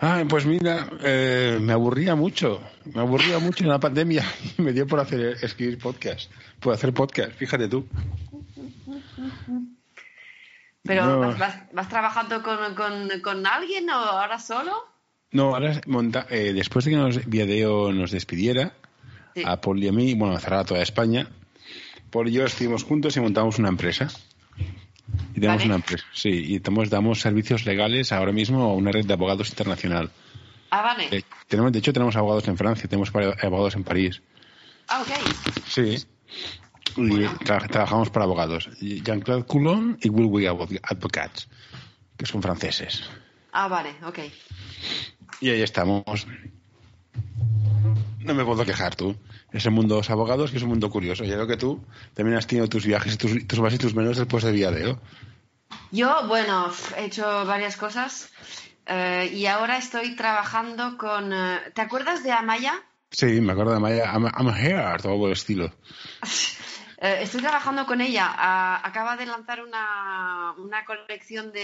Ah, pues mira, eh, me aburría mucho, me aburría mucho en la pandemia y me dio por hacer escribir podcast, por hacer podcast, fíjate tú. ¿Pero No. vas, vas- vas trabajando con, con- con alguien o ahora solo? No, ahora monta- eh, después de que nos Viadeo nos despidiera, Sí. a Paul y a mí, bueno, a cerrar a toda España, Paul y yo estuvimos juntos y montamos una empresa. Y tenemos Vale. una empresa, sí, y damos, damos servicios legales ahora mismo a una red de abogados internacional. Ah, vale. Eh, tenemos, de hecho, tenemos abogados en Francia, tenemos abogados en París. Ah, ok. Sí. Y tra- trabajamos para abogados. Jean-Claude Coulon y Will Wig Advocates, que son franceses. Ah, vale, ok. Y ahí estamos. No me puedo quejar tú. Ese mundo de los abogados que es un mundo curioso. Ya creo que tú también has tenido tus viajes, y tus, tus más y tus menos después de Viadeo. Yo, bueno, he hecho varias cosas eh, y ahora estoy trabajando con... eh, ¿Te acuerdas de Amaya? Sí, me acuerdo de Maya. I'm, I'm here, todo el estilo. Eh, estoy trabajando con ella. Ah, acaba de lanzar una, una colección de,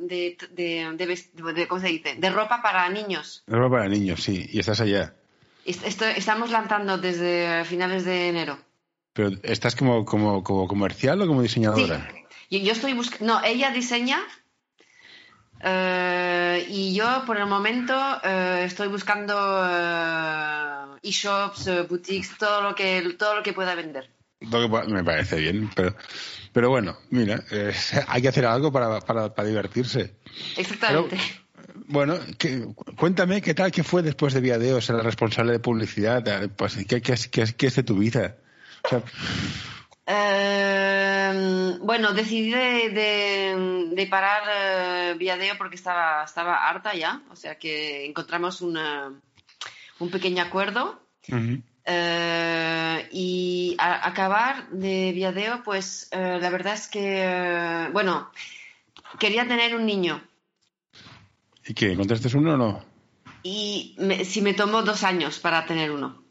de, de, de de- ¿cómo se dice? De ropa para niños. Ropa para niños, sí. Y estás allá. Est- estoy- estamos lanzando desde finales de enero. Pero ¿estás como, como, como comercial o como Sí, diseñadora? yo, yo estoy buscando. No, ella diseña eh, y yo por el momento eh, estoy buscando eh, e-shops, boutiques, todo lo que todo lo que pueda vender. Me parece bien, pero, pero bueno, mira, eh, hay que hacer algo para, para, para divertirse. Exactamente. Bueno, que- cuéntame qué tal, qué fue después de Viadeo ser el responsable de publicidad, eh, pues, ¿qué, qué, qué, qué es de tu vida? O sea, Eh, bueno, decidí de, de- de parar eh, Viadeo porque estaba, estaba harta ya, o sea que encontramos una- un pequeño acuerdo. Eh, y a- acabar de Viadeo, pues eh, la verdad es que, eh, bueno, quería tener un niño ¿Y qué? ¿Encontraste uno o no? y me- si me tomó dos años para tener uno,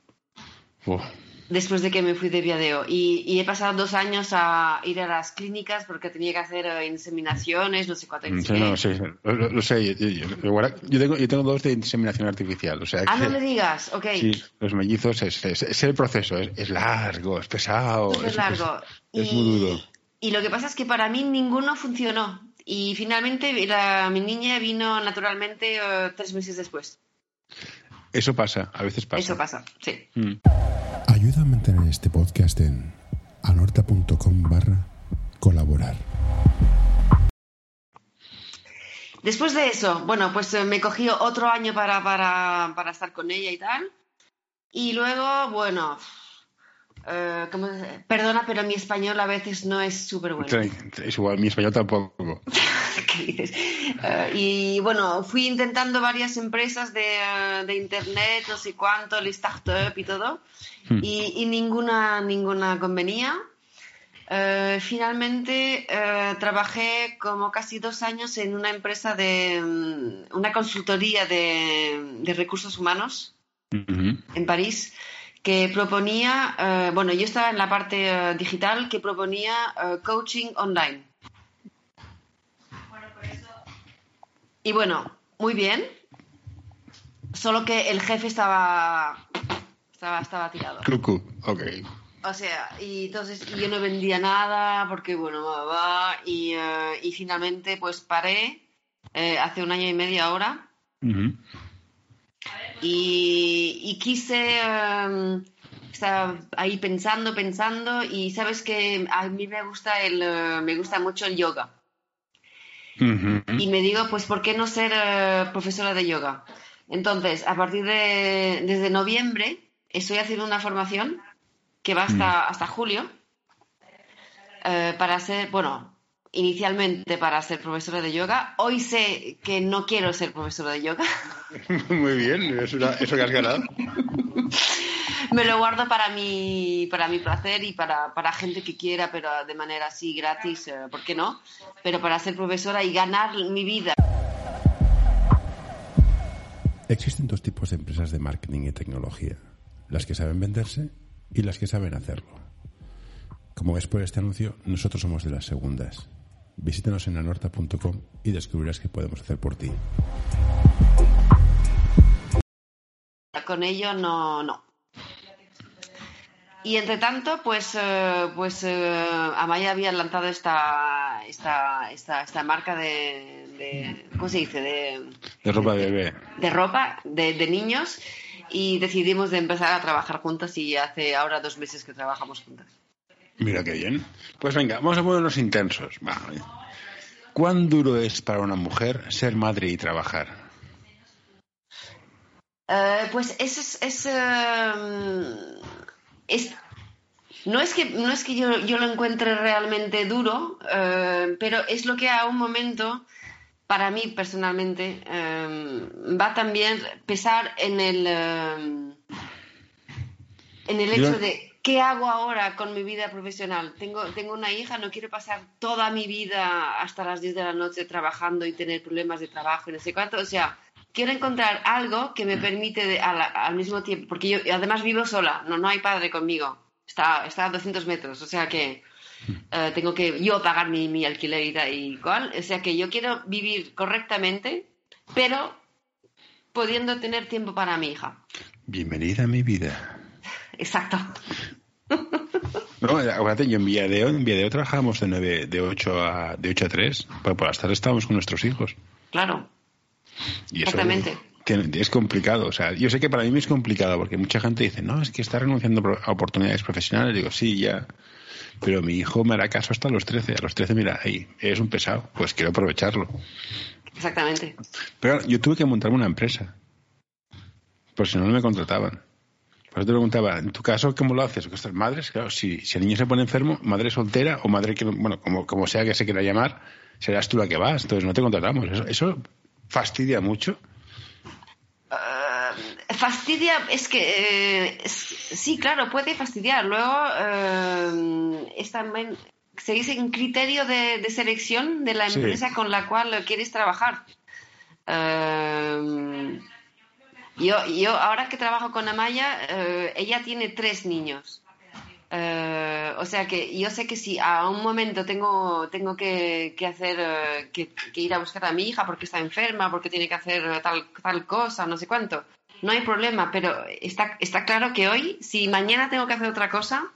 Uf, después de que me fui de Viadeo. Y, y he pasado dos años a ir a las clínicas porque tenía que hacer eh, inseminaciones, no sé cuánto. sí, no, sí, lo, sé. Yo, tengo, yo tengo dos de inseminación artificial, o sea Ah, que no me digas, ok. sí, los mellizos es, es- es el proceso, es, es largo, es pesado. Súper largo. Es, y, muy duro. y lo que pasa es que para mí ninguno funcionó. Y finalmente la- mi niña vino naturalmente eh, tres meses después. Eso pasa, a veces pasa. Eso pasa, sí. Mm. Ayuda a mantener este podcast en anorta.com barra colaborar. Después de eso, bueno, pues eh, me cogí otro año para, para, para estar con ella y tal. Y luego, bueno, eh, ¿cómo perdona, pero mi español a veces no es súper bueno. Es igual, mi español tampoco. ¿Qué dices? Eh, y bueno, fui intentando varias empresas de, eh, de internet, no sé cuánto, el startup y todo, Hmm. y, y ninguna, ninguna convenía. Finalmente trabajé como casi dos años en una empresa de mm, una consultoría de, de recursos humanos Ujú. en París que proponía, eh, bueno, yo estaba en la parte eh, digital que proponía eh, coaching online. Y bueno, muy bien, solo que el jefe estaba, estaba, estaba tirado. Cucu, ok. O sea, y entonces y yo no vendía nada porque, bueno, va, va, y, eh, y finalmente pues paré eh, hace un año y medio ahora. Y, y quise estaba ahí pensando pensando y sabes que a mí me gusta el eh, me gusta mucho el yoga. Y me digo pues por qué no ser eh, profesora de yoga entonces a partir de desde noviembre estoy haciendo una formación que va hasta hasta julio eh, para ser bueno inicialmente para ser profesora de yoga. Hoy sé que no quiero ser profesora de yoga. Muy bien, eso, eso que has ganado. me lo guardo para mi, para mi placer y para, para gente que quiera, pero de manera así gratis, eh, ¿por qué no? Pero para ser profesora y ganar mi vida. Existen dos tipos de empresas de marketing y tecnología, las que saben venderse y las que saben hacerlo. Como ves por este anuncio, nosotros somos de las segundas. Visítanos en anorta.com y descubrirás qué podemos hacer por ti. Con ello no, no. Y entre tanto, pues, eh, pues eh, Amaya había lanzado esta, esta, esta, esta marca de, de- ¿cómo se dice? De, De ropa de bebé. de ropa de, de niños y decidimos de empezar a trabajar juntas y hace ahora dos meses que trabajamos juntas. Mira qué bien. Pues venga, vamos a ponernos intensos. Vale. ¿Cuán duro es para una mujer ser madre y trabajar? Eh, pues eso es, es, eh, es- no es que no es que yo, yo lo encuentre realmente duro, eh, pero es lo que a un momento para mí personalmente eh, va también pesar en el en el hecho de qué hago ahora con mi vida profesional. Tengo tengo una hija, no quiero pasar toda mi vida hasta las 10 de la noche trabajando y tener problemas de trabajo y no sé cuánto, o sea, quiero encontrar algo que me permite al mismo tiempo, porque yo además vivo sola, no, no hay padre conmigo, está, está a 200 metros, o sea que eh, tengo que yo pagar mi, mi alquiler y tal o sea que yo quiero vivir correctamente, pero pudiendo tener tiempo para mi hija. Bienvenida a mi vida. Exacto. No, acuérdate, yo en Villadeo, en Villadeo trabajábamos de, 9, de, 8 a, de 8 a 3, porque por las tardes estábamos con nuestros hijos. Claro, Y eso Exactamente. es complicado. O sea, yo sé que para mí es complicado, porque mucha gente dice, no, es que está renunciando a oportunidades profesionales. Digo, sí, ya. Pero mi hijo me hará caso hasta los 13. A los 13, mira, ahí, es un pesado. Pues quiero aprovecharlo. exactamente. Pero yo tuve que montarme una empresa. Por si no, no me contrataban. Por eso te preguntaba, en tu caso, ¿cómo lo haces? ¿Que estas madres? Claro, si, si el niño se pone enfermo, madre soltera o madre que, no- bueno, como, como sea que se quiera llamar, serás tú la que vas. Entonces no te contratamos. Eso, eso fastidia mucho. Eh, fastidia, es que eh, es- sí, claro, puede fastidiar. Luego eh, es también, se dice un criterio de, de selección de la Sí. empresa con la cual quieres trabajar. Eh, yo, yo ahora que trabajo con Amaya, eh, ella tiene tres niños. Eh, o sea que yo sé que si a un momento tengo, tengo que, que hacer, eh, que, que ir a buscar a mi hija porque está enferma, porque tiene que hacer tal, tal cosa, no sé cuánto, no hay problema, pero está, está claro que hoy, si mañana tengo que hacer otra cosa,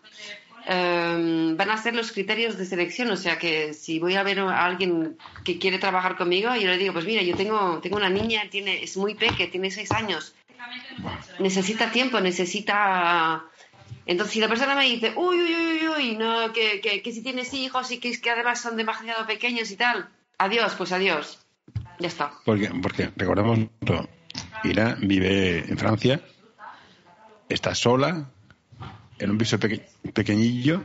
eh, van a ser los criterios de selección. O sea que si voy a ver a alguien que quiere trabajar conmigo, yo le digo, pues mira, yo tengo, tengo una niña, tiene, es muy peque, tiene seis años, necesita tiempo, necesita... Entonces, si la persona me dice, uy, uy, uy, uy, no, que, que, si tienes hijos y que, además son demasiado pequeños y tal, adiós, pues adiós. Ya está. Porque, porque recordemos, Ira vive en Francia, está sola, en un piso peque- pequeñillo.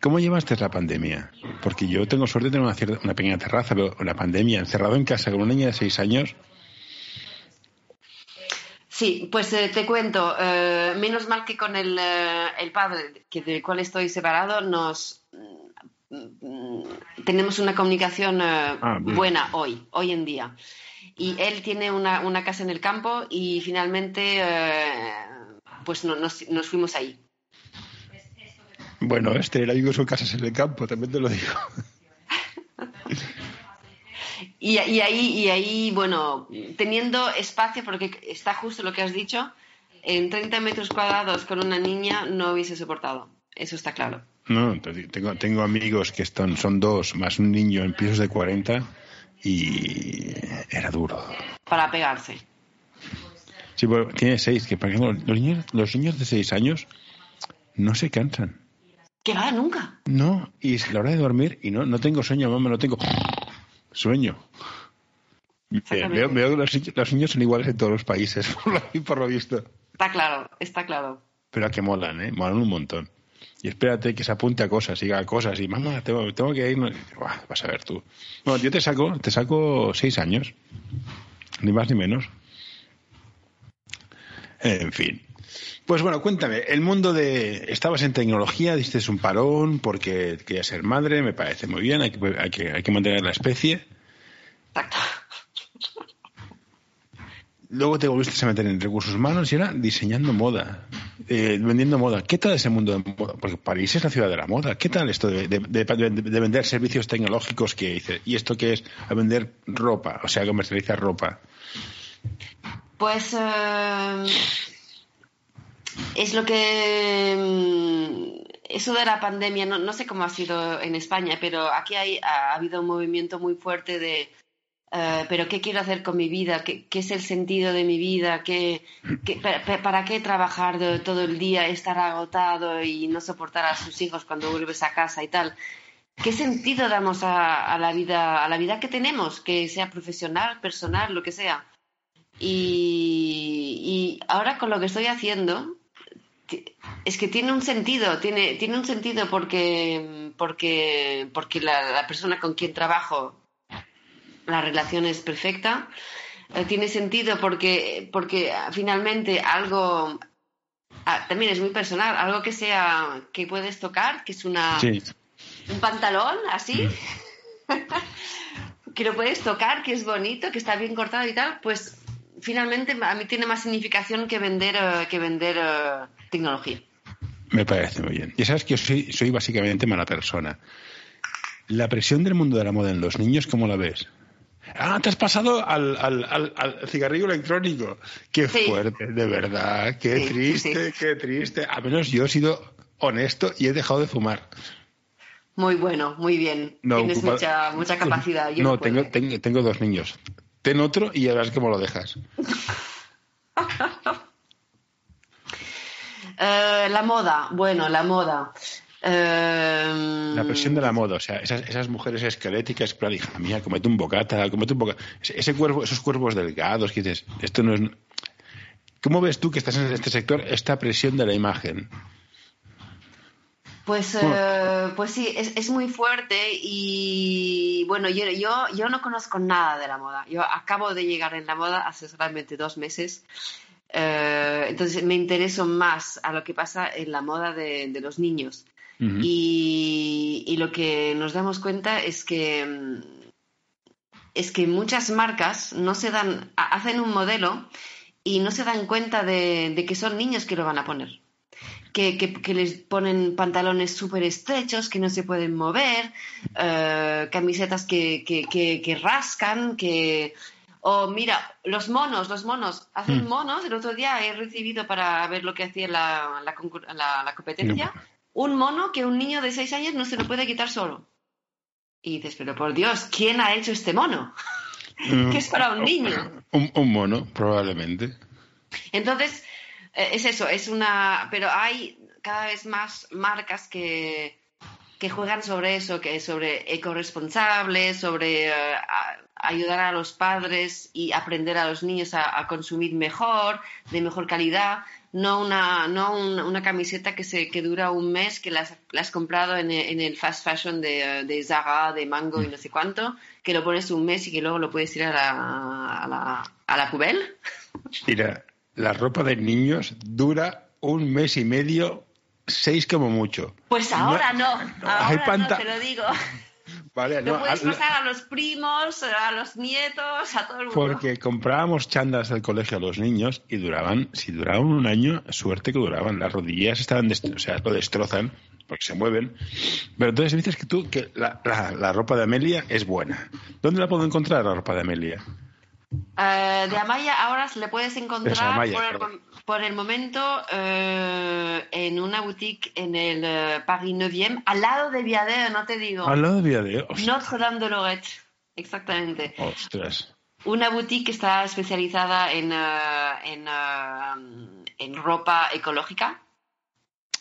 ¿Cómo llevaste la pandemia? Porque yo tengo suerte de tener una, cierta- una pequeña terraza, pero la pandemia, encerrado en casa con una niña de seis años, Sí, pues eh, te cuento, eh, menos mal que con el, eh, el padre, que del cual estoy separado, nos mm, tenemos una comunicación eh, Ah, buena hoy, hoy en día. Y él tiene una, una casa en el campo y finalmente eh, pues no- nos, nos fuimos ahí. Bueno, este era vivo sus casas en el campo, también te lo digo. Y, y ahí, y ahí, bueno, teniendo espacio, porque está justo lo que has dicho, en 30 metros cuadrados con una niña no hubiese soportado. Eso está claro. No, tengo, tengo amigos que están, son dos, más un niño en pisos de 40 y era duro. Para pegarse. Sí, bueno, tiene seis, que por ejemplo, los niños, los niños de seis años no se cansan. Que va, nunca. No, y es la hora de dormir y no, no tengo sueño, mamá, no tengo sueño. Eh. Veo, veo que los, niños- los niños son iguales en todos los países, por lo, por lo visto. Está claro, está claro. Pero a que molan, ¿eh? Molan un montón. Y espérate que se apunte a cosas, siga a cosas, y mamá, tengo, tengo que ir. Buah, vas a ver tú. Bueno, yo te saco, te saco seis años, ni más ni menos. En fin. Pues bueno, cuéntame, el mundo de... Estabas en tecnología, diste un parón porque querías ser madre, me parece muy bien, hay que, hay que, hay que mantener la especie. Exacto. Luego te volviste a meter en recursos humanos y era diseñando moda, eh, vendiendo moda. ¿Qué tal ese mundo de moda? Porque París es la ciudad de la moda. ¿Qué tal esto de, de- de- de vender servicios tecnológicos que dice? ¿Y esto qué es? A vender ropa, o sea, comercializar ropa. Pues eh, es lo que mm, eso de la pandemia, no, no sé cómo ha sido en España, pero aquí hay, ha habido un movimiento muy fuerte de, eh, pero ¿qué quiero hacer con mi vida? ¿Qué, es el sentido de mi vida? ¿Qué, qué- pa- pa- ¿Para qué trabajar todo el día, estar agotado y no soportar a sus hijos cuando vuelves a casa y tal? ¿Qué sentido damos a, la vida, a la vida que tenemos, que sea profesional, personal, lo que sea? Y, ahora con lo que estoy haciendo, es que tiene un sentido, tiene, tiene un sentido porque, porque, porque la, la persona con quien trabajo, la relación es perfecta. Eh, tiene sentido porque, porque finalmente algo, ah, también es muy personal, algo que sea, que puedes tocar, que es una, Sí. un pantalón así, que lo puedes tocar, que es bonito, que está bien cortado y tal, pues finalmente a mí tiene más significación que vender, eh, que vender eh, tecnología. Me parece muy bien. Ya sabes que yo soy, soy básicamente mala persona. La presión del mundo de la moda en los niños, ¿cómo la ves? Ah, te has pasado al, al, al- al cigarrillo electrónico. Qué Sí. fuerte, de verdad. Qué Sí, triste, qué triste. A menos yo he sido honesto y he dejado de fumar. Muy bueno, muy bien. No, Tienes ocupa- mucha, mucha capacidad. Yo no, no, tengo, tengo, tengo dos niños. Ten otro y ya verás cómo lo dejas. Eh, la moda, bueno, la moda. La presión de la moda, o sea, esas, esas mujeres esqueléticas, plan, hija mía, comete un bocata, comete un bocata. Ese, ese cuerpo, esos cuerpos delgados que dices, esto no es. ¿Cómo ves tú que estás en este sector esta presión de la imagen? Pues, eh, pues sí, es, es muy fuerte y bueno, yo, yo, yo no conozco nada de la moda. Yo acabo de llegar en la moda hace solamente dos meses. Eh, entonces me intereso más a lo que pasa en la moda de, de los niños. Y, y lo que nos damos cuenta es que mm, es que muchas marcas no se dan, ha- hacen un modelo y no se dan cuenta de, de que son niños que lo van a poner. Que, que- que les ponen pantalones súper estrechos, que no se pueden mover, eh, camisetas que, que- que- que rascan, que... O mira, los monos, los monos, hacen Hmm. monos. El otro día he recibido para ver lo que hacía la, la, la- la competencia un mono que un niño de seis años no se lo puede quitar solo. Y dices, pero por Dios, ¿quién ha hecho este mono? Mm, Que es para un niño. Un, un mono, probablemente. Entonces, es eso, es una. Pero hay cada vez más marcas que, que juegan sobre eso, que es sobre ecoresponsable, sobre eh, a- ayudar a los padres y aprender a los niños a, a consumir mejor, de mejor calidad. No una, no un- una camiseta que, se, que dura un mes, que la has, comprado en el, en el fast fashion de, eh, de Zara, de Mango y no sé cuánto, que lo pones un mes y que luego lo puedes tirar a la, a la, a la. Mira, la ropa de niños dura un mes y medio, seis como mucho. Pues ahora no, hay ahora no, panta- te lo digo. Vale, Lo no, puedes pasar a los primos, a los nietos, a todo el mundo. Porque comprábamos chandas del colegio a los niños y duraban, si duraban un año, suerte que duraban. Las rodillas estaban, o sea, lo destrozan porque se mueven. Pero entonces dices que tú, que la, la- la ropa de Amelia es buena. ¿Dónde la puedo encontrar la ropa de Amelia? Eh, de Amaya ahora se le puedes encontrar Amaya, por, el, por momento eh, en una boutique en el eh, Paris 9 al lado de Viadeo, no te digo. Al lado de Viadeo. Notre-Dame de Lorette, exactamente. Ostras. Una boutique que está especializada en, en, en ropa ecológica.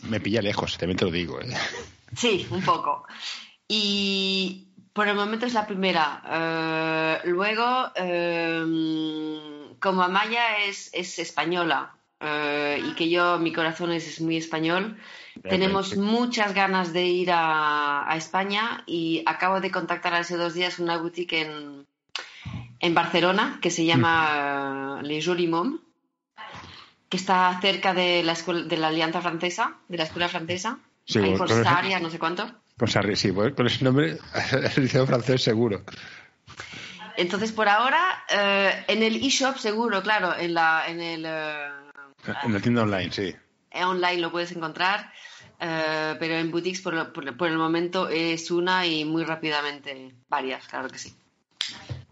Me pilla lejos, también te lo digo. ¿eh? Sí, un poco. Y por el momento es la primera. Eh, luego, eh, como Amaya es, es española eh, y que yo, mi corazón es, es muy español, tenemos muchas ganas de ir a, a España y acabo de contactar hace dos días una boutique en, en Barcelona que se llama eh, Les Jolis Mômes. que está cerca de la escuela, de la Alianza Francesa, de la Escuela Francesa. Sí, ahí por Sarria, no sé cuánto. Pues arri- sí, pues, con ese nombre, el liceo francés seguro. Entonces, por ahora, eh, en el eShop seguro, claro, en la en el eh, En la tienda online, sí. online lo puedes encontrar, eh, pero en boutiques por, por- por el momento es una y muy rápidamente varias, claro que sí.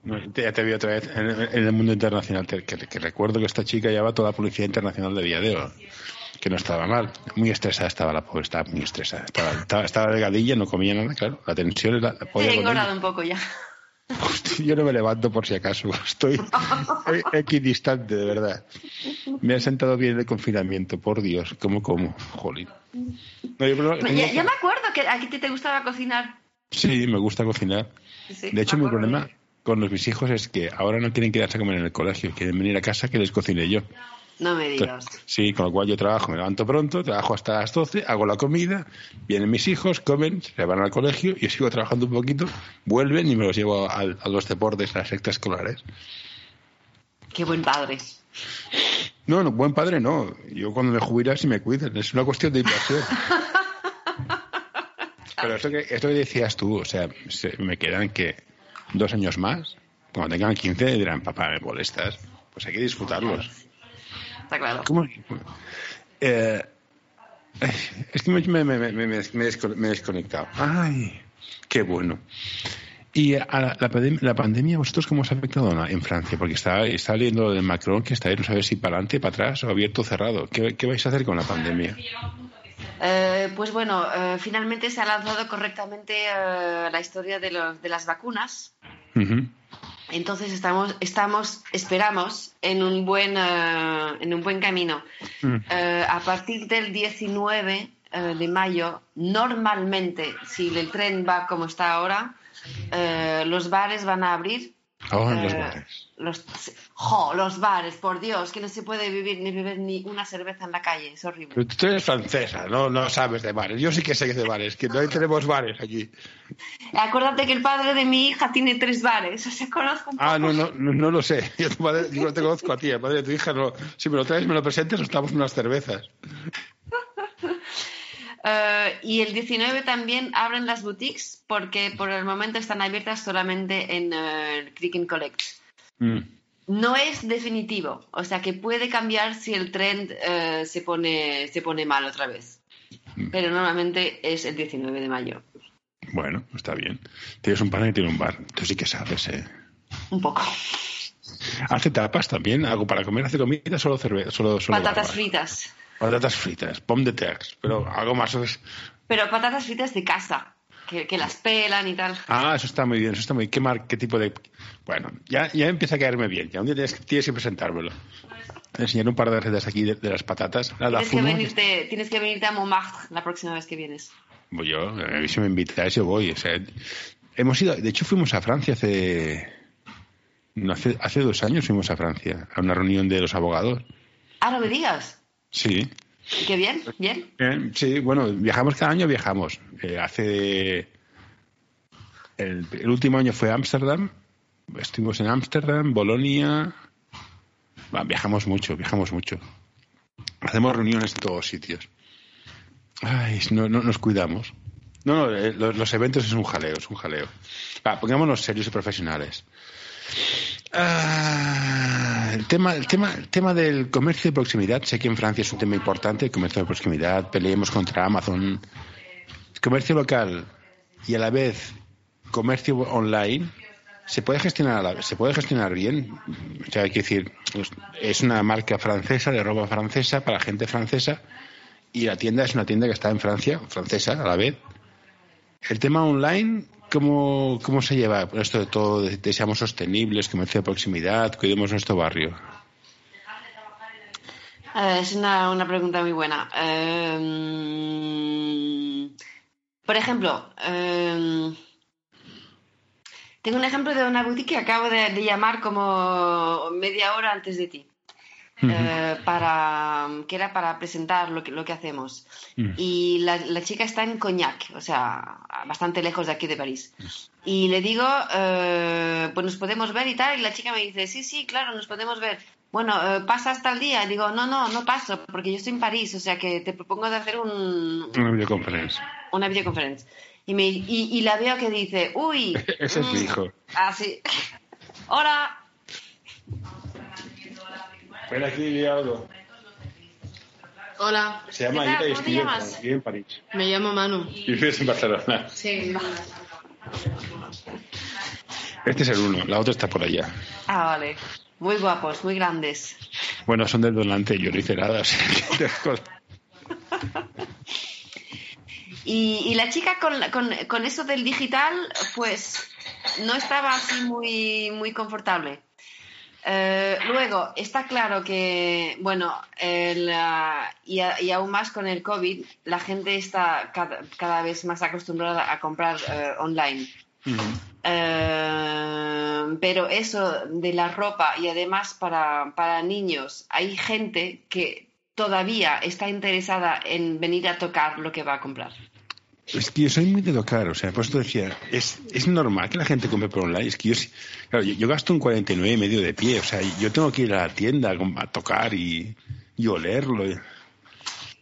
No, Ya te vi otra vez en, en el mundo internacional, te- que, que recuerdo que esta chica llevaba toda la publicidad internacional de Viadeo, que no estaba mal. Muy estresada estaba la pobre, estaba muy estresada. Estaba, estaba, estaba delgadilla, no comía nada, claro. La tensión la, la He podía engordado un poco ya. Hostia, Yo no me levanto por si acaso. Estoy equidistante, de verdad. Me ha sentado bien el confinamiento, por Dios. ¿Cómo como? Jolín. No, yo creo- Ya, ya me acuerdo que a ti te gustaba cocinar. Sí, me gusta cocinar. Sí, De hecho, mi problema con los mis hijos es que ahora no quieren quedarse a comer en el colegio, quieren venir a casa que les cocine yo. No me digas. Sí, con lo cual yo trabajo, me levanto pronto, trabajo hasta las 12, hago la comida, vienen mis hijos, comen, se van al colegio, yo sigo trabajando un poquito, vuelven y me los llevo al- a, los deportes, a las sectas escolares. Qué buen padre. No, no, buen padre no. Yo cuando me jubile si me cuidan, es una cuestión de inversión. Pero esto que, esto que decías tú, o sea, se- me quedan que dos años más, cuando tengan 15 dirán, papá, me molestas. Pues hay que disfrutarlos. Está claro. ¿Cómo? Eh, es que me, me, me, me, he desconectado. Ay, qué bueno. Y a la, la pandem- la pandemia, ¿vosotros cómo os ha afectado en- en Francia? Porque está, está leyendo lo de Macron, que está ahí, no sabe si para adelante, para atrás o abierto o cerrado. ¿Qué, qué vais a hacer con la pandemia? Eh, pues bueno, eh, finalmente se ha lanzado correctamente eh, la historia de, los- de las vacunas. Entonces estamos, estamos, esperamos en un buen, eh, en un buen camino. Mm. Eh, a partir del 19 eh, de mayo, normalmente, si el tren va como está ahora, los bares van a abrir. Oh, los bares. Los, jo, los bares, por Dios, que no se puede vivir ni beber ni una cerveza en la calle, es horrible. Pero tú eres francesa, no, no sabes de bares. Yo sí que sé de bares, que no tenemos bares aquí. Acuérdate que el padre de mi hija tiene tres bares, o sea, conozco un poco. Ah, no, no, no, no lo sé. Yo, tu madre- yo no te conozco a ti, el padre de tu hija no. Si me lo traes, me lo presentes, nos damos unas cervezas. Eh, y el 19 también abren las boutiques porque por el momento están abiertas solamente en eh, Click and Collect. Mm. No es definitivo, o sea que puede cambiar si el trend eh, se, pone, se pone mal otra vez. Pero normalmente es el 19 de mayo. Bueno, está bien. Tienes un pan y tiene un bar. Tú sí que sabes, ¿eh? Un poco. Hace tapas también, algo para comer, hace comida, solo cerveza, solo, solo Patatas barba. fritas. Patatas fritas, pomme de terre, pero algo más. Pero patatas fritas de casa, que, que las pelan y tal. Ah, eso está muy bien, eso está muy ¿Qué, mar... ¿Qué tipo de...? Bueno, ya, ya empieza a caerme bien. Ya un día tienes, que- tienes que presentármelo. Enseñar un par de recetas aquí de, de las patatas. La, la Tienes que, venirte, tienes que venirte a Montmartre la próxima vez que vienes. Voy yo, a mí si me invitáis yo voy. O sea, hemos ido, de hecho fuimos a Francia hace, no, hace, hace dos años fuimos a Francia, a una reunión de los abogados. Ah, no me digas. Sí, Qué bien, bien. Eh, sí, bueno, viajamos cada año, viajamos. Eh, hace, el, el último año fue Ámsterdam, estuvimos en Ámsterdam, Bolonia, Va, viajamos mucho, viajamos mucho. Hacemos reuniones en todos sitios. Ay, no, no nos cuidamos. No, no, eh, los, los eventos es un jaleo, es un jaleo. Va, pongámonos serios y profesionales. Ah, el, tema, el, tema, el tema del comercio de proximidad, sé que en Francia es un tema importante, el comercio de proximidad, peleemos contra Amazon. Comercio local y a la vez comercio online se puede gestionar a la- se puede gestionar bien o sea hay que decir es una marca francesa de ropa francesa para gente francesa y la tienda es una tienda que está en Francia francesa a la vez. El tema online cómo, cómo se lleva esto de todo de, de seamos sostenibles comercio de proximidad cuidemos nuestro barrio Eh, es una, una pregunta muy buena. Eh, por ejemplo, eh, tengo un ejemplo de una boutique que acabo de llamar como media hora antes de ti. Eh, para que era para presentar lo que, lo que hacemos Mm. y la, la chica está en Cognac o sea bastante lejos de aquí de París y le digo eh, pues nos podemos ver y tal y la chica me dice sí sí claro nos podemos ver bueno, eh, ¿pasa hasta el día? Digo, no, no, no paso, porque yo estoy en París, o sea que te propongo de hacer un, Una videoconferencia. una videoconferencia. Y, me, y, y la veo que dice, uy. Ese es mi mm, hijo. Así. Hola. Ven aquí, algo. Hola, Se llama. Anita y ¿Cómo te escribe llamas? vive en París. me llamo Manu. Y vives en Barcelona. Sí. Este es el uno, la otra está por allá. Ah, vale. Muy guapos, muy grandes. Bueno, son del donante, yo no hice nada. o sea que- Y, y la chica con, con, con eso del digital, pues no estaba así muy, muy confortable. Eh, luego, está claro que, bueno, el, ah, y, a- y aún más con el COVID, la gente está cada, cada vez más acostumbrada a comprar eh, online. Eh, pero eso de la ropa y además para, para niños, hay gente que todavía está interesada en venir a tocar lo que va a comprar. Es que yo soy muy de tocar, o sea, por eso te decía, es, es normal que la gente compre por online. Es que yo, claro, yo, yo gasto un 49 y medio de pie, o sea, yo tengo que ir a la tienda a, tocar y, y olerlo.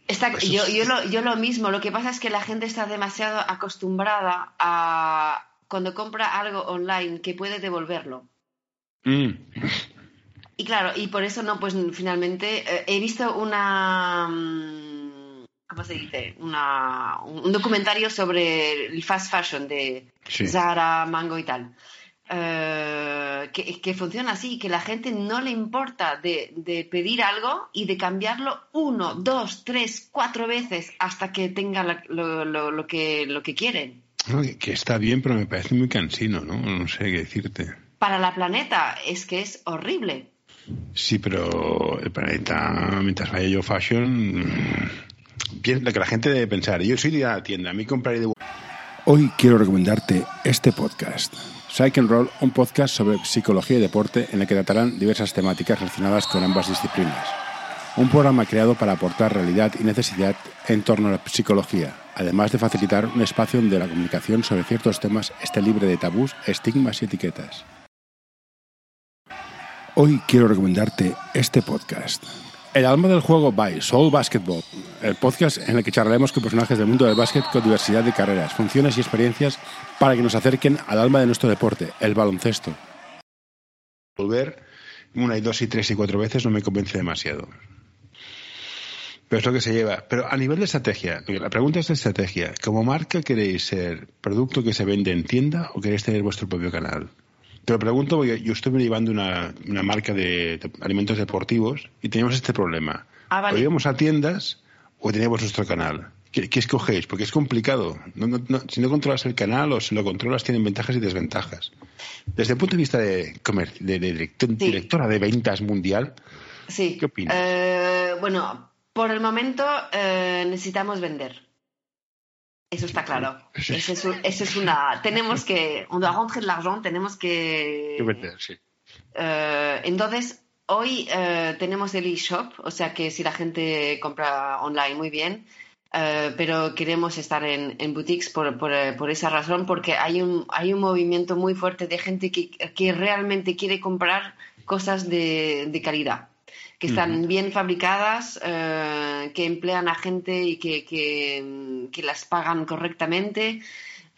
Está, Pues yo, es- yo, lo, yo lo mismo, lo que pasa es que la gente está demasiado acostumbrada a cuando compra algo online que puede devolverlo. Mm. Y claro, y por eso no, pues finalmente eh, he visto una, mm, ¿cómo se dice? Una, un documentario sobre el fast fashion de Sí. Zara, Mango y tal. Eh, que, que funciona así, que la gente no le importa de, de pedir algo y de cambiarlo uno, dos, tres, cuatro veces hasta que tenga la- lo, lo- lo que, lo que quieren. No, que- que está bien, pero me parece muy cansino, ¿no? No sé qué decirte. Para la planeta es que es horrible. Sí, pero el planeta, mientras vaya yo fashion, piensa que la gente debe pensar, yo soy de la tienda, a mí compraré de... Hoy quiero recomendarte este podcast. Psych and Roll, un podcast sobre psicología y deporte en el que tratarán diversas temáticas relacionadas con ambas disciplinas. Un programa creado para aportar realidad y necesidad en torno a la psicología, además de facilitar un espacio donde la comunicación sobre ciertos temas esté libre de tabús, estigmas y etiquetas. Hoy quiero recomendarte este podcast. El alma del juego by Soul Basketball, el podcast en el que charlaremos con personajes del mundo del básquet con diversidad de carreras, funciones y experiencias para que nos acerquen al alma de nuestro deporte, el baloncesto. Volver una y dos y tres y cuatro veces no me convence demasiado. Pero es lo que se lleva. Pero a nivel de estrategia, la pregunta es de estrategia. ¿Como marca queréis ser producto que se vende en tienda o queréis tener vuestro propio canal? Te lo pregunto porque yo estoy llevando una, una marca de, de alimentos deportivos y teníamos este problema. Ah, vale. O íbamos a tiendas o teníamos nuestro canal. ¿Qué, qué escogéis? Porque es complicado. No- no- no- si no controlas el canal o si lo controlas tienen ventajas y desventajas. Desde el punto de vista de, directora de ventas mundial, Sí. ¿Qué opinas? Eh, bueno, por el momento eh, necesitamos vender. Eso está claro. Sí. Eso es, un- es una. Tenemos que. De l'argent, tenemos que. ¿qué vender? Sí. Eh, entonces, hoy eh, tenemos el eShop, o sea que si la gente compra online, muy bien. Eh, pero queremos estar en, en boutiques por, por, por esa razón, porque hay un, hay un movimiento muy fuerte de gente que, que realmente quiere comprar cosas de, de calidad, que están bien fabricadas, eh, que emplean a gente y que, que, que las pagan correctamente.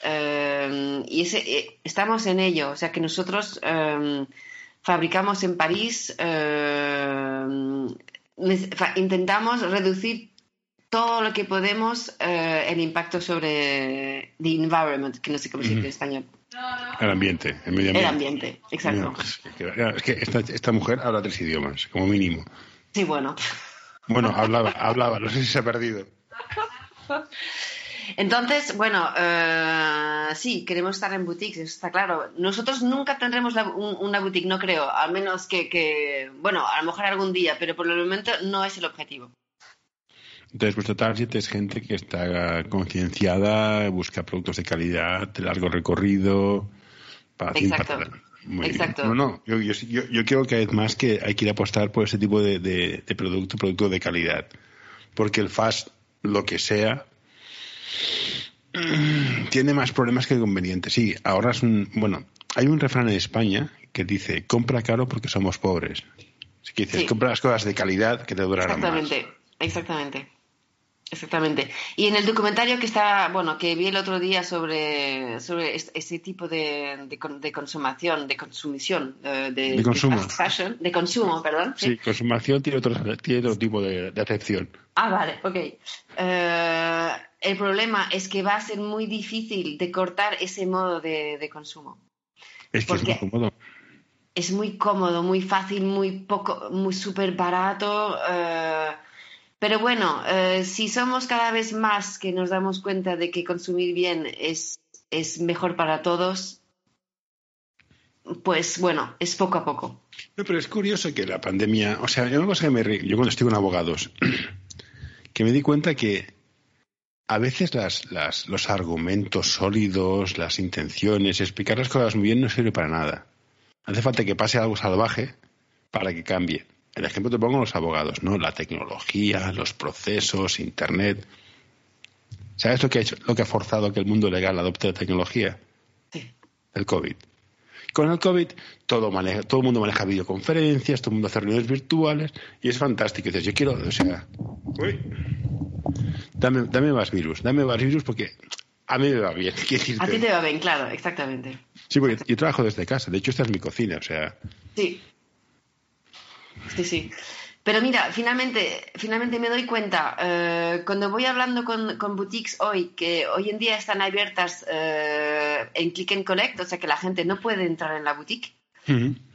Eh, y ese, eh, estamos en ello, o sea que nosotros fabricamos en París, fa- intentamos reducir todo lo que podemos eh, el impacto sobre the environment, que no sé cómo se dice en español. El ambiente, el medio ambiente. El ambiente, exacto. No, es que, es que esta, esta mujer habla tres idiomas, como mínimo. Sí, bueno. Bueno, hablaba, hablaba, no sé si se ha perdido. Entonces, bueno, eh, sí, queremos estar en boutiques, eso está claro. Nosotros nunca tendremos la- un- una boutique, no creo, al menos que, que, bueno, a lo mejor algún día, pero por el momento no es el objetivo. Entonces, vuestro target es gente que está concienciada, busca productos de calidad, de largo recorrido, para Exacto. Muy bien. Exacto. No, no, yo, yo, yo, yo creo que es más que hay que ir a apostar por ese tipo de, de, de producto, producto de calidad. Porque el fast, lo que sea, tiene más problemas que convenientes. Sí, ahora es un. Bueno, hay un refrán en España que dice: compra caro porque somos pobres. Si que dices, compra las cosas de calidad que te durarán exactamente, Exactamente, exactamente. Y en el documentario que está, bueno, que vi el otro día sobre, sobre ese tipo de, de, consumación, de consumición, de, de consumo. fashion, de consumo, perdón. Sí, consumación tiene otro, tiene otro tipo de, acepción. Ah, vale, ok. Eh, el problema es que va a ser muy difícil de cortar ese modo de, consumo. Es que es muy cómodo. Es muy cómodo, muy fácil, muy poco, muy súper barato. Eh, pero bueno, eh, si somos cada vez más que nos damos cuenta de que consumir bien es, es mejor para todos, pues bueno, es poco a poco. No, pero es curioso que la pandemia, o sea, una cosa que me yo cuando estoy con abogados, que me di cuenta que a veces las, las, los argumentos sólidos, las intenciones, explicar las cosas muy bien no sirve para nada. Hace falta que pase algo salvaje para que cambie. El ejemplo te pongo los abogados, ¿no? La tecnología, los procesos, Internet. ¿Sabes lo que ha, hecho, lo que ha forzado que el mundo legal adopte la tecnología? Sí. El COVID. Con el COVID todo, maneja, todo el mundo maneja videoconferencias, todo el mundo hace reuniones virtuales y es fantástico. Y dices, yo quiero, o sea, uy, dame, dame más virus, dame más virus porque a mí me va bien. A ti te va bien, claro, exactamente. Sí, porque yo trabajo desde casa. De hecho, esta es mi cocina, o sea. Sí. Sí, sí. Pero mira, finalmente, finalmente me doy cuenta, eh, cuando voy hablando con, con, boutiques hoy, que hoy en día están abiertas eh, en Click and Collect, o sea que la gente no puede entrar en la boutique,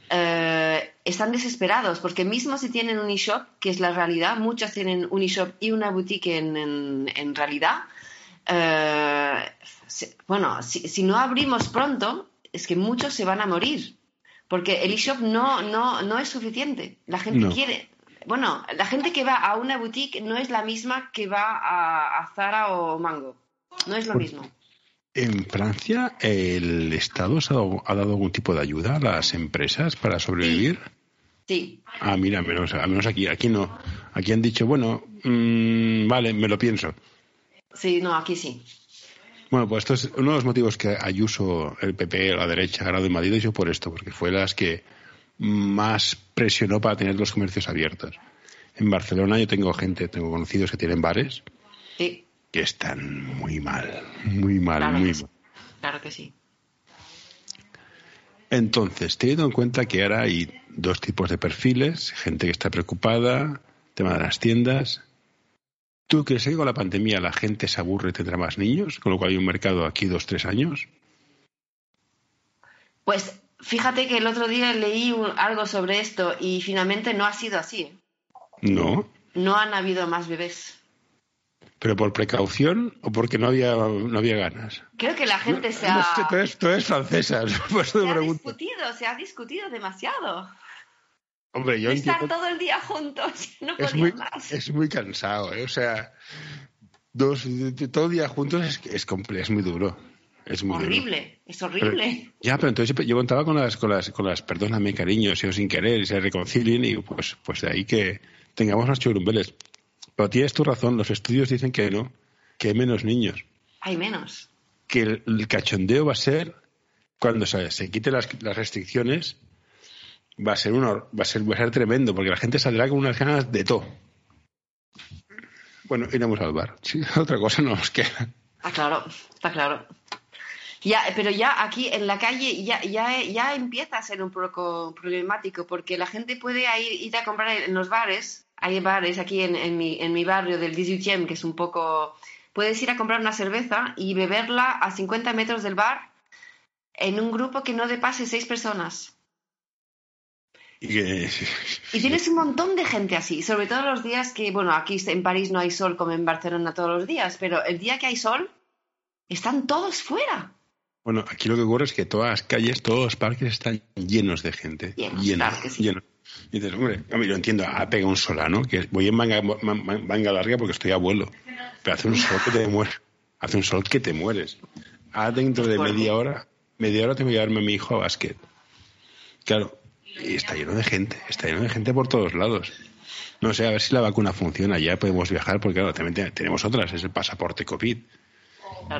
eh, están desesperados, porque mismo si tienen un e-shop, que es la realidad, muchos tienen un e-shop y una boutique en, en, realidad, bueno, si, si no abrimos pronto, es que muchos se van a morir. Porque el eShop no, no, no es suficiente. La gente quiere. Bueno, la gente que va a una boutique no es la misma que va a, Zara o Mango. No es lo mismo. ¿En Francia el Estado ha dado, algún tipo de ayuda a las empresas para sobrevivir? Sí. Ah, mira, menos, al menos aquí, aquí no. Aquí han dicho, bueno, mm, vale, me lo pienso. Sí, no, aquí sí. Bueno, pues esto es uno de los motivos que Ayuso, el PP, la derecha, ha ganado en Madrid, yo por esto, porque fue las que más presionó para tener los comercios abiertos. En Barcelona yo tengo gente, tengo conocidos que tienen bares que están muy mal, muy mal, muy mal. Claro que sí. Entonces, teniendo en cuenta que ahora hay dos tipos de perfiles, gente que está preocupada, tema de las tiendas, ¿Tú crees que con la pandemia la gente se aburre y tendrá más niños? Con lo cual hay un mercado aquí dos, tres años. Pues fíjate que el otro día leí algo sobre esto y finalmente no ha sido así. ¿eh? No. No han habido más bebés. ¿Pero por precaución o porque no había, no había ganas? Creo que la gente se ha... tú, eres, francesa, se ha discutido, se ha discutido demasiado. Hombre, yo Estar todo el día juntos, no es muy, más. Es muy cansado, ¿eh? O sea, dos, todo el día juntos es, es, es muy duro. Es muy horrible, es horrible. ya, pero entonces yo contaba con las, con las, con las perdóname cariño, si o sin querer, se reconcilien y pues, pues de ahí que tengamos más churumbeles. Pero tienes tu razón, los estudios dicen que no, que hay menos niños. Hay menos. Que el, cachondeo va a ser cuando se, se quiten las, las restricciones va a ser uno, va a ser, va a ser tremendo, porque la gente saldrá con unas ganas de todo. Bueno, iremos al bar. otra cosa no nos queda. Está claro, está claro. Ya, pero ya aquí en la calle ya, ya, ya empieza a ser un poco problemático porque la gente puede ir, a comprar en los bares. Hay bares aquí en, en, mi, en mi barrio del 18 que es un poco... Puedes ir a comprar una cerveza y beberla a 50 metros del bar en un grupo que no depase seis personas. Y, tienes un montón de gente así, sobre todo los días que, bueno, aquí en París no hay sol como en Barcelona todos los días, pero el día que hay sol, están todos fuera. Bueno, aquí lo que ocurre es que todas las calles, todos los parques están llenos de gente. Llenos, llenos, Y dices, hombre, mí lo entiendo, ha pegado un solano, que voy en manga, manga, larga porque estoy abuelo, pero hace un sol que te mueres. Hace un sol que te mueres. Ahora dentro de media hora, media hora tengo que llevarme a mi hijo a básquet. Claro, y está lleno de gente, está lleno de gente por todos lados. No sé, a ver si la vacuna funciona, ya podemos viajar, porque claro, también tenemos otras, es el pasaporte COVID.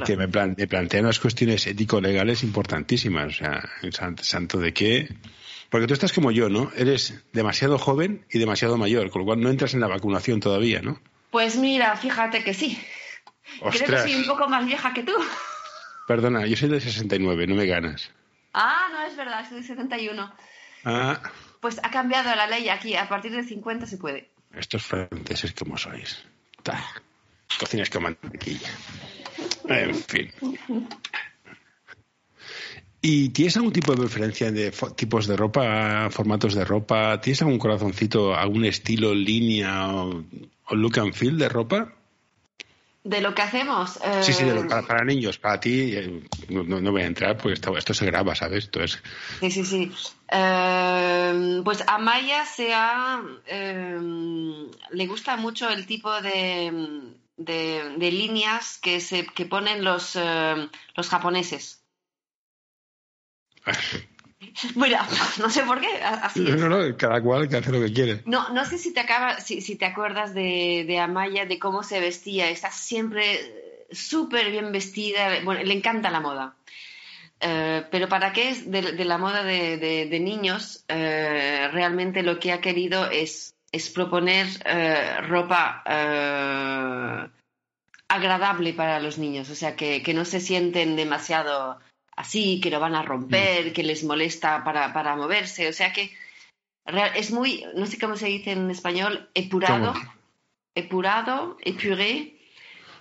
Que me, plantean unas cuestiones ético-legales importantísimas. O sea, santo de qué Porque tú estás como yo, ¿no? Eres demasiado joven y demasiado mayor, con lo cual no entras en la vacunación todavía, ¿no? Pues mira, fíjate que sí. Creo que soy un poco más vieja que tú. Perdona, yo soy de 69, no me ganas. Ah, no es verdad, soy de 71. Ah, Pues ha cambiado la ley aquí, a partir de 50 se puede. estos franceses como sois. Ta, Cocinas con mantequilla. En fin. ¿Y tienes algún tipo de preferencia de tipos de ropa, formatos de ropa? ¿Tienes algún corazoncito, algún estilo, línea o, o look and feel de ropa? De lo que hacemos. eh, Sí, sí, de lo- para, para niños, para ti, eh, no, voy a entrar porque esto, esto se graba, ¿sabes? Esto es... Sí, sí, sí. Eh, pues a Maya se ha, eh, le gusta mucho el tipo de, de, de líneas que, se, que ponen los, eh, los japoneses. Bueno, no sé por qué, a- así es. No, no, cada cual que hace lo que quiere. No, no sé si te acaba, si, si te acuerdas de, de Amaya, de cómo se vestía. Está siempre eh, súper bien vestida. Bueno, le encanta la moda. Eh, pero para qué es de, de la moda de, de- niños, eh, realmente lo que ha querido es, es proponer eh, ropa agradable para los niños. O sea, que, que no se sienten demasiado así, que lo van a romper, que les molesta para, para moverse. O sea que es muy, no sé cómo se dice en español, epurado, epurado, epuré,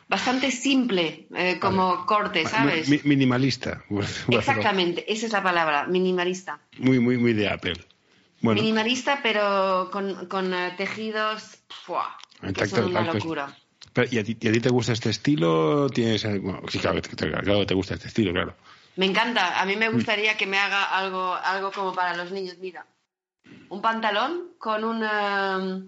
bastante simple eh, como corte, ¿sabes? Mi- minimalista. Exactamente, esa es la palabra, minimalista. Muy, muy, muy de Apple. Bueno, Minimalista, pero con, con eh, tejidos, ¡fua! que son una locura. pero, ¿y, a ti, y a ti te gusta este estilo? ¿Tienes, bueno, sí, claro, claro te gusta este estilo, claro. Me encanta. A mí me Mm. gustaría que me haga algo, algo como para los niños. Mira, un pantalón con una,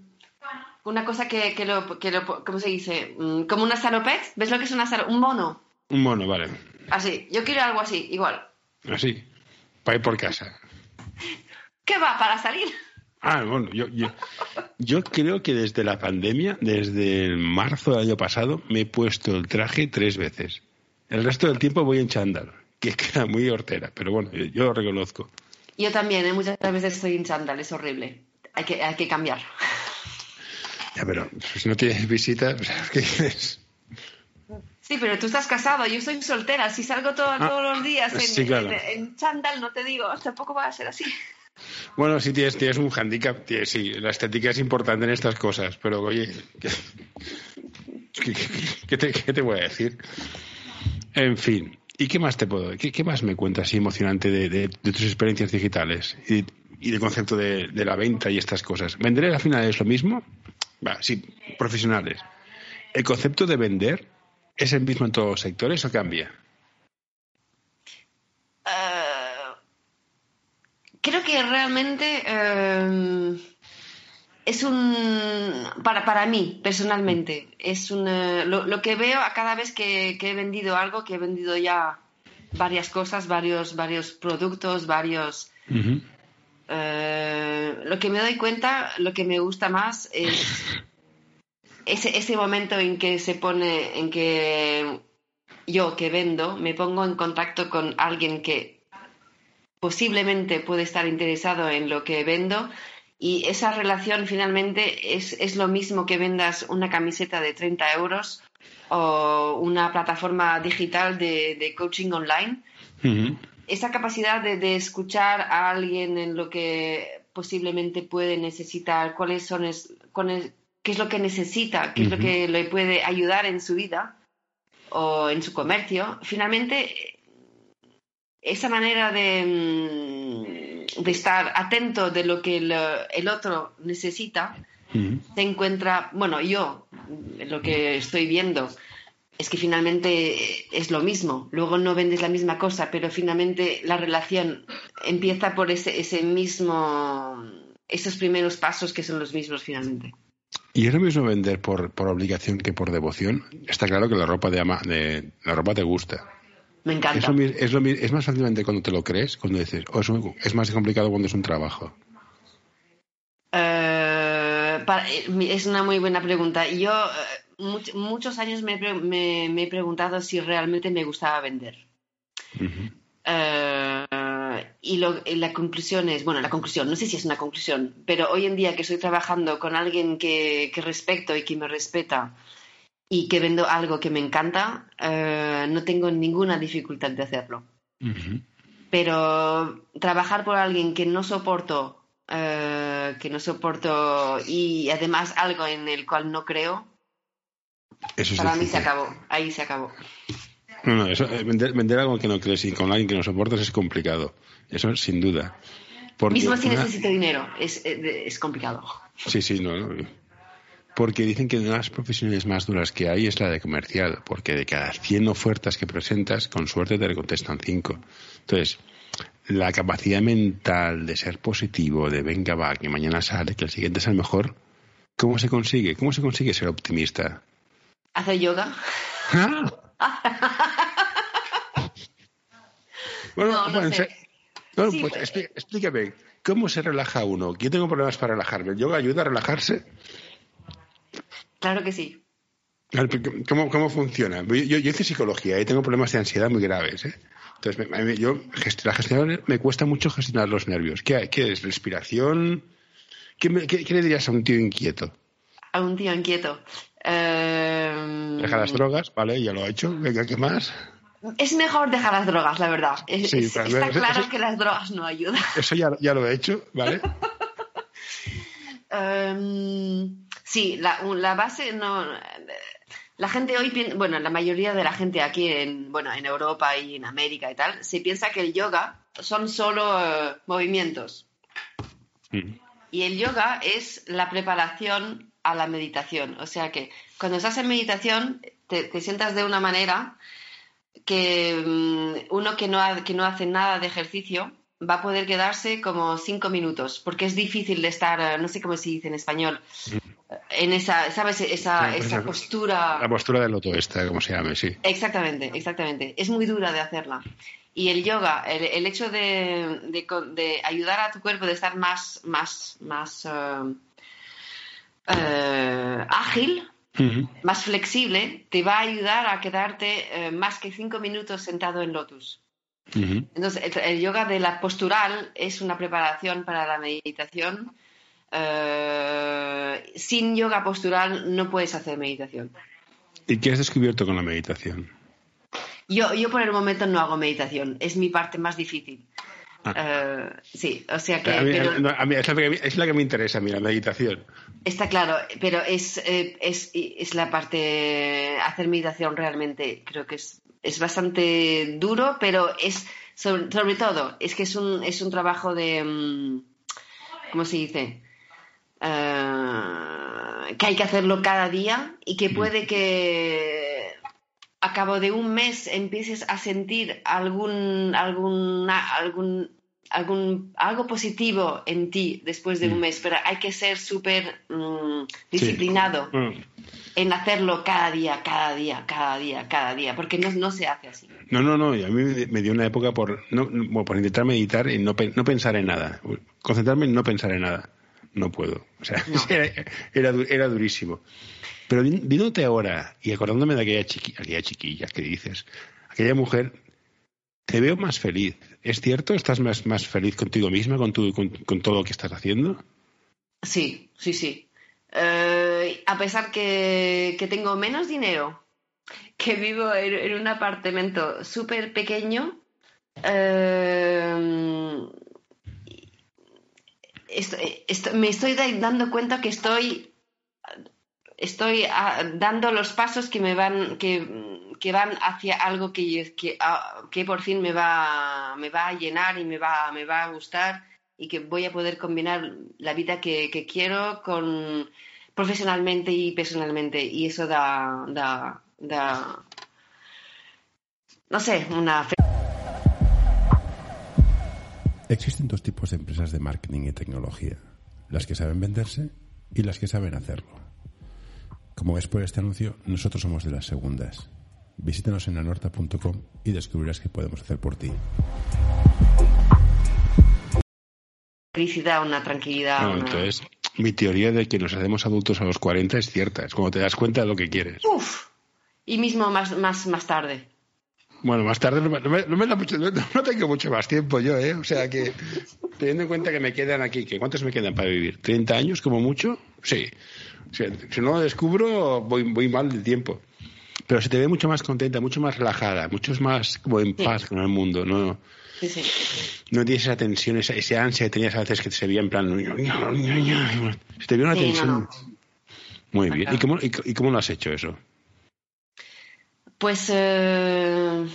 una cosa que, que lo, que lo- ¿cómo se dice? Mm, Como una salopet. ¿Ves lo que es una salopet? Un mono. Un mono, vale. Así. Yo quiero algo así, igual. Así. Para ir por casa. ¿Qué va? ¿Para salir? Ah, bueno, yo, yo, yo creo que desde la pandemia, desde marzo del año pasado, me he puesto el traje tres veces. El resto del tiempo voy en chándal, que queda muy hortera, pero bueno, yo, yo lo reconozco. Yo también, ¿eh? muchas veces estoy en chándal, es horrible. Hay que, hay que cambiar. Ya, pero si no tienes visitas, ¿qué dices? Sí, pero tú estás casado, yo soy soltera. Si salgo todo- Ah, todos los días en, sí, claro. en- en chándal, no te digo, tampoco va a ser así. Bueno, sí tienes, tienes un handicap, tienes- sí, la estética es importante en estas cosas, pero oye, ¿qué, qué- qué- qué te, qué te voy a decir? En fin, ¿y qué más te puedo, qué, qué más me cuentas así emocionante de, tus experiencias digitales y, y del concepto de, la venta y estas cosas? ¿Vender al final es lo mismo? Sí, profesionales. ¿El concepto de vender es el mismo en todos los sectores o cambia? Eh, creo que realmente eh, es un para para mí personalmente es un eh, lo, lo que veo a cada vez que, que he vendido algo que he vendido ya varias cosas varios varios productos varios eh, lo que me doy cuenta lo que me gusta más es ese, ese momento en que se pone en que yo que vendo me pongo en contacto con alguien que posiblemente puede estar interesado en lo que vendo y esa relación finalmente es, es lo mismo que vendas una camiseta de 30 euros o una plataforma digital de, de coaching online. Esa capacidad de, de escuchar a alguien en lo que posiblemente puede necesitar, cuáles son es, cuáles- qué es lo que necesita, qué es lo que le puede ayudar en su vida o en su comercio, finalmente esa manera de, mm, de estar atento de lo que el, el otro necesita se encuentra, bueno, yo lo que estoy viendo es que finalmente es lo mismo. Luego no vendes la misma cosa, pero finalmente la relación empieza por ese, ese mismo, esos primeros pasos que son los mismos finalmente. ¿Y es lo mismo vender por, por obligación que por devoción? Está claro que la ropa de, ama, de la ropa te gusta. Me Es, encanta. es, lo es más fácilmente cuando te lo crees, cuando dices, o es, un- es más complicado cuando es un trabajo. Eh, para- eh, es una muy buena pregunta. Yo eh, much- muchos años me, me- me he preguntado si realmente me gustaba vender. Ujú. Eh, y, lo, la conclusión es, bueno, la conclusión, no sé si es una conclusión, pero hoy en día que estoy trabajando con alguien que, que respeto y que me respeta y que vendo algo que me encanta, eh, no tengo ninguna dificultad de hacerlo. Pero trabajar por alguien que no soporto, eh, que no soporto y además algo en el cual no creo, para mí se acabó, ahí se acabó. No, no, eso, eh, vender, algo que no crees y con alguien que no soportas es complicado. Eso sin duda. Mismo si necesito dinero, es, es, complicado. Sí, sí, no, Porque dicen que una de las profesiones más duras que hay es la de comercial, porque de cada 100 ofertas que presentas, con suerte te contestan 5. Entonces, la capacidad mental de ser positivo, de venga va, que mañana sale, que el siguiente es el mejor, ¿cómo se consigue? ¿Cómo se consigue ser optimista? Hacer yoga. Ah. bueno, no, pues explícame, ¿cómo se relaja uno? Yo tengo problemas para relajarme. ¿El yoga ayuda a relajarse? Claro que sí. ¿Cómo, cómo funciona? Yo, yo, hice psicología y tengo problemas de ansiedad muy graves. ¿eh? Entonces, me, yo, la me cuesta mucho gestionar los nervios. ¿Qué, qué es? ¿Respiración? ¿Qué, ¿Qué, le dirías a un tío inquieto? A un tío inquieto. Eh... Deja las drogas, vale, ya lo ha hecho. Venga, ¿qué más? Es mejor dejar las drogas, la verdad. está claro que las drogas no ayudan. Eso ya, ya lo he hecho, ¿vale? Em, sí, la, la, base no. La gente hoy, bueno, la mayoría de la gente aquí en, bueno, en Europa y en América y tal, se piensa que el yoga son solo eh, movimientos. Mm. Y el yoga es la preparación a la meditación. O sea que cuando estás en meditación te, te sientas de una manera que mm, uno que no, que no hace nada de ejercicio va a poder quedarse como cinco minutos, porque es difícil de estar, eh, no sé cómo se dice en español, en esa, ¿sabes? Esa, esa postura. La postura del loto esta, como se llame, sí. Exactamente, exactamente. Es muy dura de hacerla. Y el yoga, el, hecho de, de, ayudar a tu cuerpo de estar más, más, más eh, eh, ágil, más flexible, te va a ayudar a quedarte eh, más que cinco minutos sentado en lotus. Entonces, el, yoga de la postural es una preparación para la meditación. Eh, sin yoga postural no puedes hacer meditación. ¿Y qué has descubierto con la meditación? Yo, yo por el momento no hago meditación, es mi parte más difícil. Ah. Eh, sí, o sea que. es, la que, me interesa, a mí, la meditación. Está claro, pero es, eh, es, es, la parte. Hacer meditación realmente creo que es, es bastante duro, pero es. Sobre, todo, es que es un, es un trabajo de. Mm, ¿Cómo se dice? Eh, que hay que hacerlo cada día y que puede que a cabo de un mes empieces a sentir algún, algún, algún, algún algo positivo en ti después de un mm. mes, pero hay que ser súper mm, disciplinado mm. en hacerlo cada día, cada día, cada día, cada día, porque no, no se hace así. No, no, no, a mí me dio una época por, no, por intentar meditar y no, no pensar en nada, concentrarme en no pensar en nada. No puedo. O sea, era, era durísimo. Pero viéndote ahora y acordándome de aquella, aquella chiquilla que dices, aquella mujer, te veo más feliz. ¿Es cierto? ¿Estás más, más feliz contigo misma, con, tu, con, todo lo que estás haciendo? Sí, sí, sí. Eh, a pesar que, que, tengo menos dinero, que vivo en, un apartamento súper pequeño, eh, me estoy dando cuenta que estoy estoy ah, dando los pasos que me van que, van hacia algo que, ah, que, por fin me va me va a llenar y me va me va a gustar y que voy a poder combinar la vida que, quiero con profesionalmente y personalmente. Y eso da da, da no sé una Existen dos tipos de empresas de marketing y tecnología, las que saben venderse y las que saben hacerlo. Como ves por este anuncio, nosotros somos de las segundas. Visítanos en anorta.com y descubrirás qué podemos hacer por ti. Felicidad, una tranquilidad. Entonces, mi teoría de que nos hacemos adultos a los 40 es cierta. Es como te das cuenta de lo que quieres. Uf. Y mismo más, más, más tarde. Bueno, más tarde no, me, no, me da mucho, no, no tengo mucho más tiempo yo, ¿eh? O sea que, teniendo en cuenta que me quedan aquí, que ¿cuántos me quedan para vivir? ¿30 años como mucho? Sí. O sea, si no lo descubro, voy, voy mal del tiempo. Pero se te ve mucho más contenta, mucho más relajada, mucho más como en paz con el mundo, ¿no? Sí, sí. No tienes esa tensión, esa, ansia que tenías a veces que se veía en plan... Se te vio una Sí, tensión... no, no. Muy bien. ¿Y cómo, y, y cómo lo has hecho eso? Pues eh,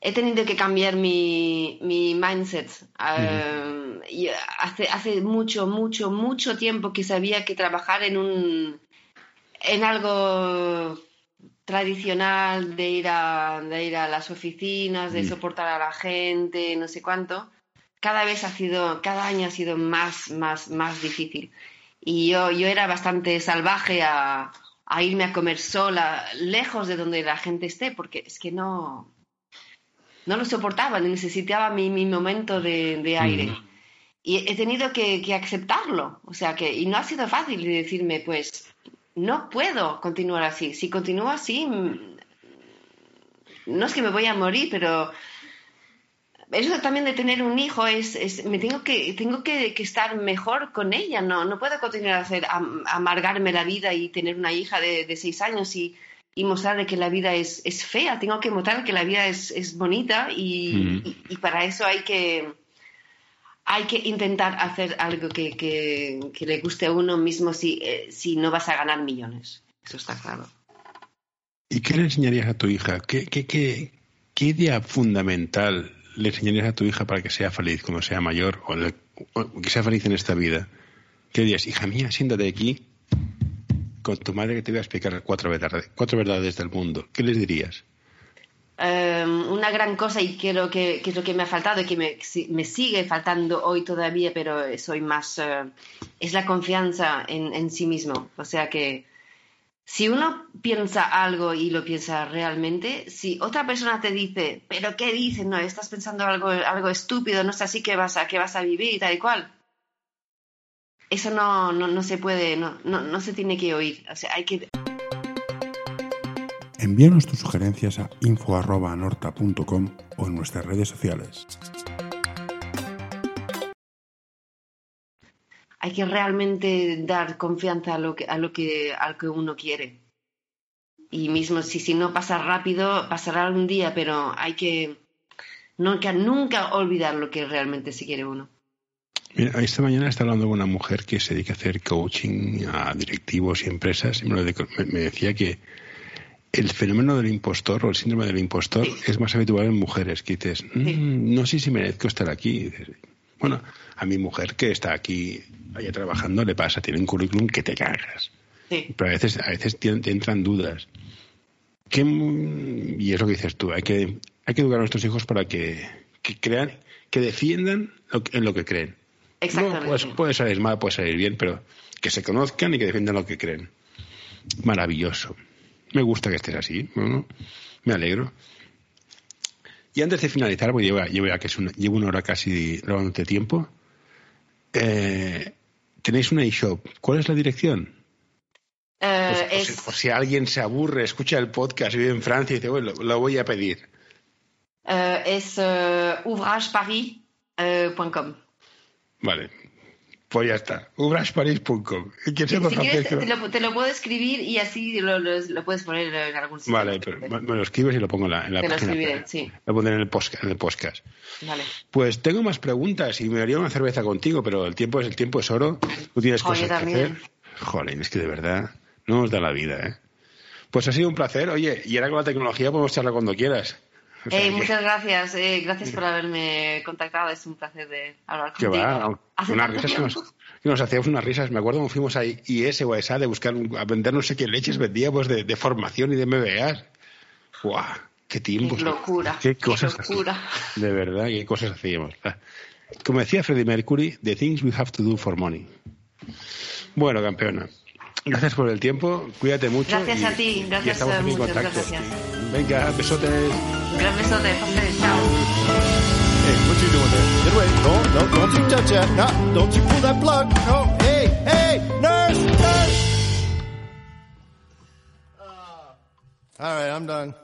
he tenido que cambiar mi, mi mindset. Eh, y hace, hace mucho, mucho, mucho tiempo que sabía que trabajar en un en algo tradicional de ir a, de ir a las oficinas, de Mm. soportar a la gente, no sé cuánto, cada vez ha sido, cada año ha sido más, más, más difícil. Y yo, yo era bastante salvaje a, a irme a comer sola, lejos de donde la gente esté, porque es que no, no lo soportaba, necesitaba mi, mi momento de, de aire. Mm. Y he tenido que, que aceptarlo, o sea que, y no ha sido fácil de decirme, pues, no puedo continuar así. Si continúo así, mm, no es que me voy a morir, pero eso también de tener un hijo es, es me tengo que tengo que, que estar mejor con ella no no puedo continuar a hacer am- amargarme la vida y tener una hija de, de seis años y, y mostrarle que la vida es, es fea tengo que mostrar que la vida es, es bonita y, Mm. y- y para eso hay que hay que intentar hacer algo que, que, que le guste a uno mismo si, eh, si no vas a ganar millones eso está claro ¿Y qué le enseñarías a tu hija? ¿Qué, qué, qué, qué idea fundamental le enseñarías a tu hija para que sea feliz cuando sea mayor o, le- que sea feliz en esta vida? ¿Qué dirías? Hija mía, siéntate aquí con tu madre que te voy a explicar cuatro verdades, cuatro verdades del mundo. ¿Qué les dirías? Eh, una gran cosa y que, que es lo que me ha faltado y que me sigue faltando hoy todavía, pero soy más, eh, es la confianza en, en sí mismo. O sea que si uno piensa algo y lo piensa realmente, si otra persona te dice, pero ¿qué dices? No, estás pensando algo, algo estúpido, no es así que vas a, que vas a vivir y tal y cual. Eso no, no, no se puede, no, no, no se tiene que oír. O sea, hay que, Envíanos tus sugerencias a info.anorta.com o en nuestras redes sociales. Hay que realmente dar confianza a lo que, a lo que, a lo que uno quiere. Y mismo si, si no pasa rápido, pasará algún día, pero hay que nunca, nunca olvidar lo que realmente se quiere uno. Mira, esta mañana estaba hablando con una mujer que se dedica a hacer coaching a directivos y empresas y me, de- decía que el fenómeno del impostor o el síndrome del impostor es más habitual en mujeres que dices, "Mm, no sé si merezco estar aquí. Y dices, bueno, a mi mujer que está aquí allá trabajando le pasa, tiene un currículum que te cagas. Sí, Pero a veces, a veces te, te entran dudas. ¿Qué, y es lo que dices tú, hay que, hay que educar a nuestros hijos para que, que crean, que defiendan lo que- en lo que creen. exactamente. No, pues, puede salir mal, puede salir bien, pero que se conozcan y que defiendan lo que creen. Maravilloso. Me gusta que estés así. ¿no? Me alegro. Y antes de finalizar, porque llevo, llevo ya que es una, llevo una hora casi robándote tiempo, eh, tenéis una eShop. ¿Cuál es la dirección? Eh, es, si, alguien se aburre, escucha el podcast, vive en Francia y dice, bueno, lo, lo voy a pedir. eh, es eh, ouvrageparis.com. Vale. Pues ya está. Quien Si quieres, francés, te, lo, te lo puedo escribir y así lo, lo- lo puedes poner en algún sitio. Vale, pero me lo escribes y lo pongo en la, en la Te lo escribiré, sí. Lo pondré en el, podcast, en el podcast. Vale. Pues tengo más preguntas y me haría una cerveza contigo, pero el tiempo es el tiempo es oro. Tú tienes Joder, cosas que hacer. Joder, es que de verdad no nos da la vida, ¿eh? Pues ha sido un placer. Oye, y ahora con la tecnología podemos charlar cuando quieras. Eh, muchas gracias, eh, gracias por haberme contactado. Es un placer de hablar contigo. va, unas risas que nos, tiempo. que nos hacíamos unas risas. Me acuerdo cuando fuimos a IS o a ESA de buscar, un- a vender no sé qué leches vendíamos de, de formación y de MBAs. ¡Guau! ¡Qué tiempos! Qué locura, ¡Qué locura. De verdad, qué cosas hacíamos. Ah. Como decía Freddie Mercury, the things we have to do for money. Bueno, campeona. Gracias por el tiempo, cuídate mucho. Gracias y- a ti, y gracias, estamos eh, aquí en muchas contacto. gracias. Venga, besotes. Un gran besote, José. Chao. Hey, what you doing there? Get away. No, no, don't you touch that. No, don't you pull that plug. No, hey, hey, nurse, nurse. All right, I'm done.